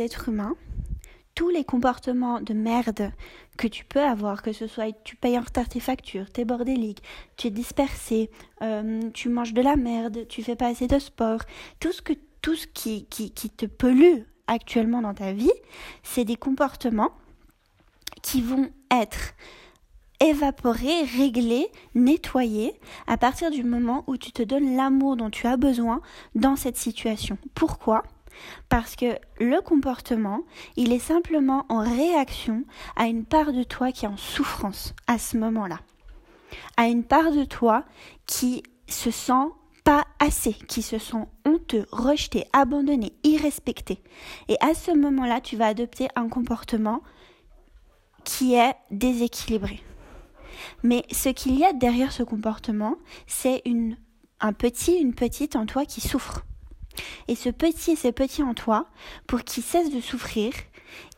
les êtres humains, tous les comportements de merde que tu peux avoir, que ce soit tu payes en retard tes factures, t'es bordélique, tu es dispersé, euh, tu manges de la merde, tu fais pas assez de sport, tout ce, qui te pollue actuellement dans ta vie, c'est des comportements qui vont être évaporés, réglés, nettoyés à partir du moment où tu te donnes l'amour dont tu as besoin dans cette situation. Pourquoi? Parce que le comportement, il est simplement en réaction à une part de toi qui est en souffrance à ce moment-là. À une part de toi qui se sent pas assez, qui se sent honteux, rejeté, abandonné, irrespecté. Et à ce moment-là, tu vas adopter un comportement qui est déséquilibré. Mais ce qu'il y a derrière ce comportement, c'est une, un petit, une petite en toi qui souffre. Et ce petit et ce petit en toi, pour qu'il cesse de souffrir,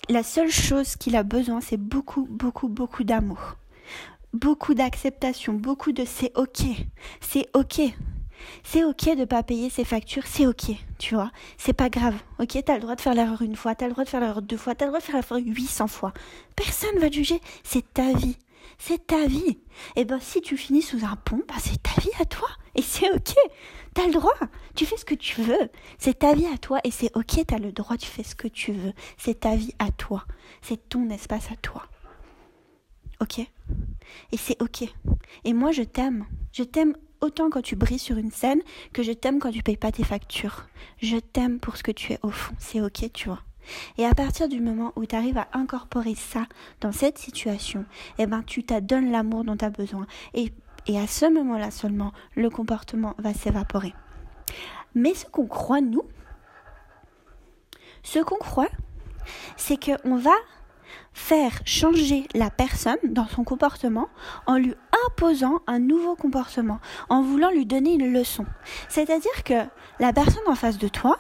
la seule chose qu'il a besoin, c'est beaucoup, beaucoup, beaucoup d'amour. Beaucoup d'acceptation, beaucoup de c'est ok, c'est ok. C'est ok de pas payer ses factures, c'est ok, tu vois. C'est pas grave, ok. T'as le droit de faire l'erreur une fois, t'as le droit de faire l'erreur deux fois, t'as le droit de faire l'erreur 800 fois. Personne va juger, c'est ta vie. C'est ta vie. Et eh ben si tu finis sous un pont, ben, c'est ta vie à toi. Et c'est ok. T'as le droit. Tu fais ce que tu veux. C'est ta vie à toi et c'est ok. T'as le droit. Tu fais ce que tu veux. C'est ta vie à toi. C'est ton espace à toi. Ok? Et c'est ok. Et moi, je t'aime. Je t'aime autant quand tu brilles sur une scène que je t'aime quand tu payes pas tes factures. Je t'aime pour ce que tu es au fond. C'est ok, tu vois. Et à partir du moment où tu arrives à incorporer ça dans cette situation, eh ben tu t'adonnes l'amour dont tu as besoin. Et et à ce moment-là seulement, le comportement va s'évaporer. Mais ce qu'on croit, nous, ce qu'on croit, c'est qu'on va faire changer la personne dans son comportement en lui imposant un nouveau comportement, en voulant lui donner une leçon. C'est-à-dire que la personne en face de toi,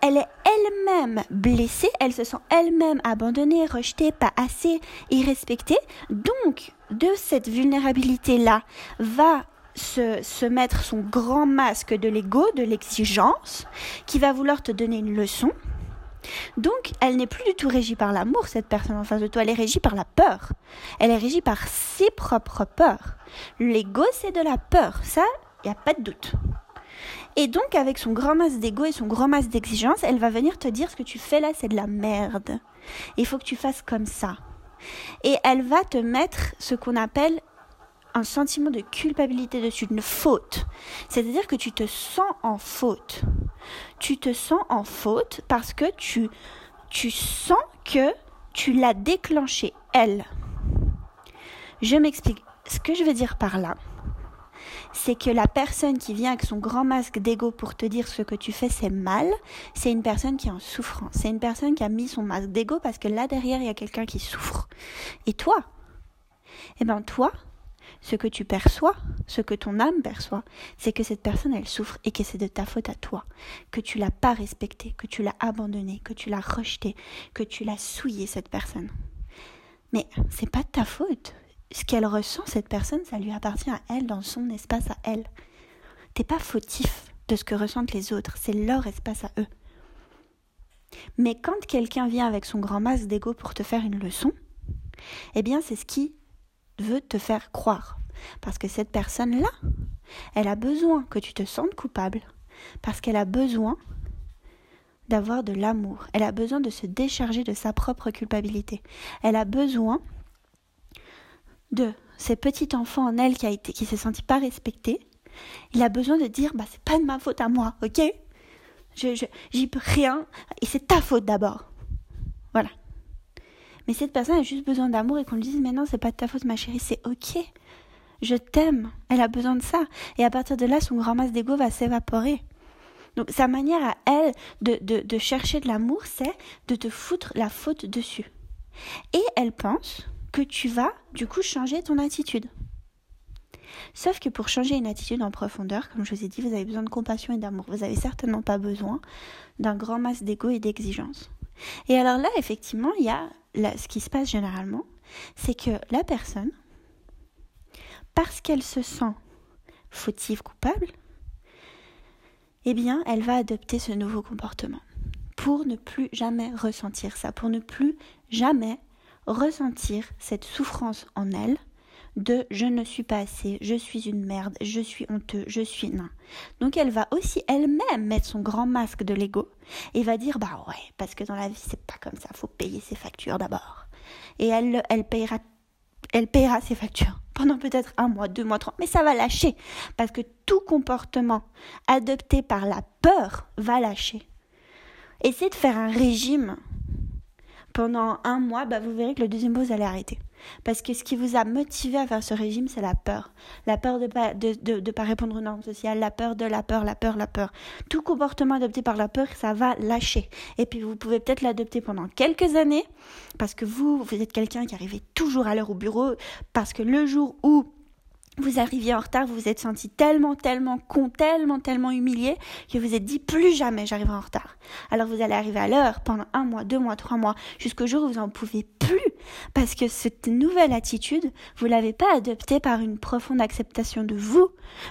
elle est elle-même blessée, elle se sent elle-même abandonnée, rejetée, pas assez irrespectée. Donc, de cette vulnérabilité-là, va se, se, mettre son grand masque de l'ego, de l'exigence, qui va vouloir te donner une leçon, donc, elle n'est plus du tout régie par l'amour, cette personne en face de toi, elle est régie par la peur. Elle est régie par ses propres peurs. L'ego, c'est de la peur, ça, il n'y a pas de doute. Et donc, avec son grand masse d'ego et son grand masse d'exigence, elle va venir te dire ce que tu fais là, c'est de la merde. Il faut que tu fasses comme ça. Et elle va te mettre ce qu'on appelle un sentiment de culpabilité dessus, une faute. C'est-à-dire que tu te sens en faute. Tu te sens en faute parce que tu, tu sens que tu l'as déclenché, elle. Je m'explique. Ce que je veux dire par là, c'est que la personne qui vient avec son grand masque d'ego pour te dire ce que tu fais c'est mal, c'est une personne qui est en souffrance. C'est une personne qui a mis son masque d'ego parce que là derrière il y a quelqu'un qui souffre. Et toi, eh ben toi, ce que tu perçois, ce que ton âme perçoit, c'est que cette personne, elle souffre et que c'est de ta faute à toi, que tu l'as pas respectée, que tu l'as abandonnée, que tu l'as rejetée, que tu l'as souillée, cette personne. Mais c'est pas de ta faute. Ce qu'elle ressent, cette personne, ça lui appartient à elle, dans son espace à elle. T'es pas fautif de ce que ressentent les autres, c'est leur espace à eux. Mais quand quelqu'un vient avec son grand masque d'ego pour te faire une leçon, eh bien c'est ce qui veut te faire croire. Parce que cette personne-là, elle a besoin que tu te sentes coupable. Parce qu'elle a besoin d'avoir de l'amour. Elle a besoin de se décharger de sa propre culpabilité. Elle a besoin de ces petits enfants en elle qui a été, qui s'est senti pas respecté. Il a besoin de dire, bah, c'est pas de ma faute à moi, ok? Je, j'y peux rien, et c'est ta faute d'abord. Voilà. Mais cette personne a juste besoin d'amour et qu'on lui dise mais non, c'est pas de ta faute ma chérie, c'est ok. Je t'aime. Elle a besoin de ça. Et à partir de là, son grand masse d'ego va s'évaporer. Donc sa manière à elle de, de, chercher de l'amour, c'est de te foutre la faute dessus. Et elle pense que tu vas du coup changer ton attitude. Sauf que pour changer une attitude en profondeur, comme je vous ai dit, vous avez besoin de compassion et d'amour. Vous n'avez certainement pas besoin d'un grand masse d'ego et d'exigence. Et alors là, effectivement, il y a ce qui se passe généralement, c'est que la personne, parce qu'elle se sent fautive, coupable, eh bien, elle va adopter ce nouveau comportement pour ne plus jamais ressentir ça, pour ne plus jamais ressentir cette souffrance en elle de je ne suis pas assez, je suis une merde, je suis honteux, je suis nain. Donc elle va aussi elle-même mettre son grand masque de l'ego et va dire bah ouais, parce que dans la vie c'est pas comme ça, faut payer ses factures d'abord. Et elle, elle payera elle payera ses factures pendant peut-être un mois, deux mois, trois, mais ça va lâcher parce que tout comportement adopté par la peur va lâcher. Essayez de faire un régime pendant un mois, bah vous verrez que le deuxième mois, vous allez arrêter. Parce que ce qui vous a motivé à faire ce régime, c'est la peur. La peur de pas, de, de, pas répondre aux normes sociales, la peur de la peur, la peur, la peur. Tout comportement adopté par la peur, ça va lâcher. Et puis vous pouvez peut-être l'adopter pendant quelques années, parce que vous, vous êtes quelqu'un qui arrivait toujours à l'heure au bureau, parce que le jour où vous arriviez en retard, vous vous êtes senti tellement, tellement con, tellement, tellement humilié que vous êtes dit plus jamais j'arriverai en retard. Alors vous allez arriver à l'heure pendant un mois, deux mois, trois mois, jusqu'au jour où vous n'en pouvez plus. Parce que cette nouvelle attitude, vous l'avez pas adoptée par une profonde acceptation de vous.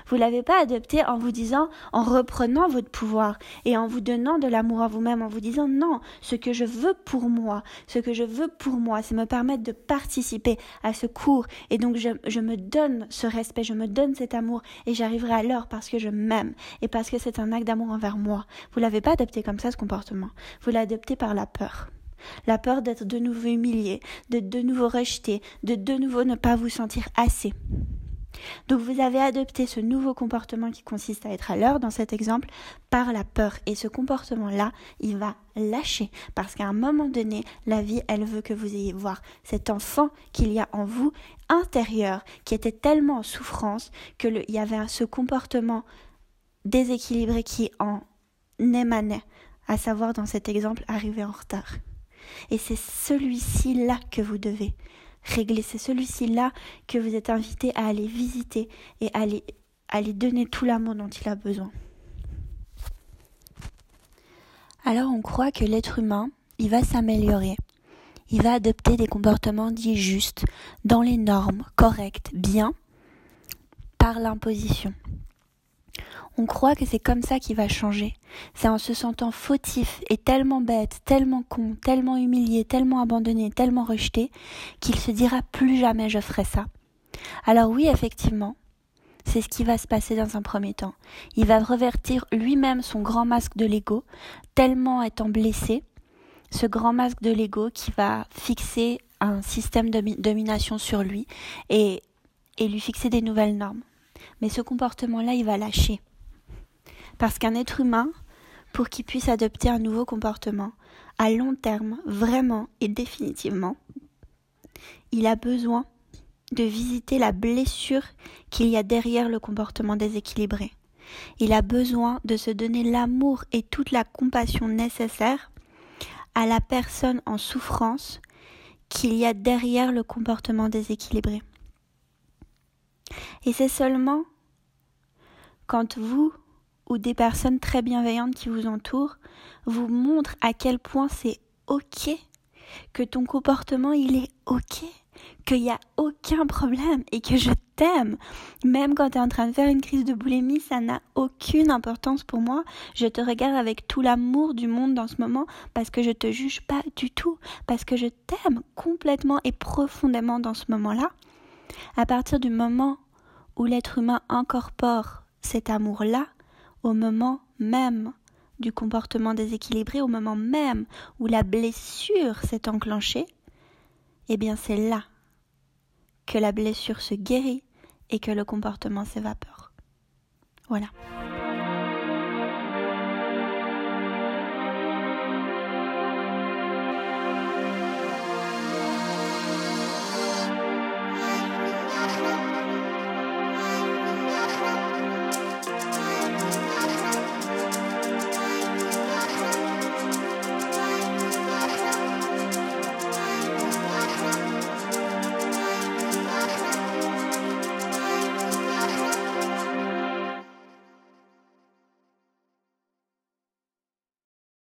Vous l'avez pas adoptée en vous disant, en reprenant votre pouvoir et en vous donnant de l'amour à vous-même, en vous disant non, ce que je veux pour moi, ce que je veux pour moi, c'est me permettre de participer à ce cours et donc je, je me donne ce respect, je me donne cet amour et j'arriverai à l'heure parce que je m'aime et parce que c'est un acte d'amour envers moi. Vous l'avez pas adopté comme ça ce comportement. Vous adopté par la peur. La peur d'être de nouveau humilié, de de nouveau rejeté, de de nouveau ne pas vous sentir assez. Donc vous avez adopté ce nouveau comportement qui consiste à être à l'heure dans cet exemple par la peur. Et ce comportement-là, il va lâcher parce qu'à un moment donné, la vie, elle veut que vous ayez voir cet enfant qu'il y a en vous intérieur qui était tellement en souffrance que il y avait ce comportement déséquilibré qui en émanait, à savoir dans cet exemple arriver en retard. Et c'est celui-ci-là que vous devez régler. C'est celui-ci-là que vous êtes invité à aller visiter et à aller, donner tout l'amour dont il a besoin. Alors on croit que l'être humain, il va s'améliorer. Il va adopter des comportements dits justes, dans les normes, corrects, bien, par l'imposition. On croit que c'est comme ça qu'il va changer. C'est en se sentant fautif et tellement bête, tellement con, tellement humilié, tellement abandonné, tellement rejeté, qu'il se dira plus jamais je ferai ça. Alors oui, effectivement, c'est ce qui va se passer dans un premier temps. Il va revertir lui-même son grand masque de l'ego, tellement étant blessé, ce grand masque de l'ego qui va fixer un système de domination sur lui et, et lui fixer des nouvelles normes. Mais ce comportement-là, il va lâcher. Parce qu'un être humain, pour qu'il puisse adopter un nouveau comportement, à long terme, vraiment et définitivement, il a besoin de visiter la blessure qu'il y a derrière le comportement déséquilibré. Il a besoin de se donner l'amour et toute la compassion nécessaire à la personne en souffrance qu'il y a derrière le comportement déséquilibré. Et c'est seulement quand vous ou des personnes très bienveillantes qui vous entourent vous montrent à quel point c'est ok, que ton comportement il est ok, qu'il n'y a aucun problème et que je t'aime. Même quand tu es en train de faire une crise de boulimie, ça n'a aucune importance pour moi. Je te regarde avec tout l'amour du monde dans ce moment parce que je te juge pas du tout, parce que je t'aime complètement et profondément dans ce moment-là. À partir du moment où l'être humain incorpore cet amour-là, au moment même du comportement déséquilibré, au moment même où la blessure s'est enclenchée, eh bien c'est là que la blessure se guérit et que le comportement s'évapore. Voilà.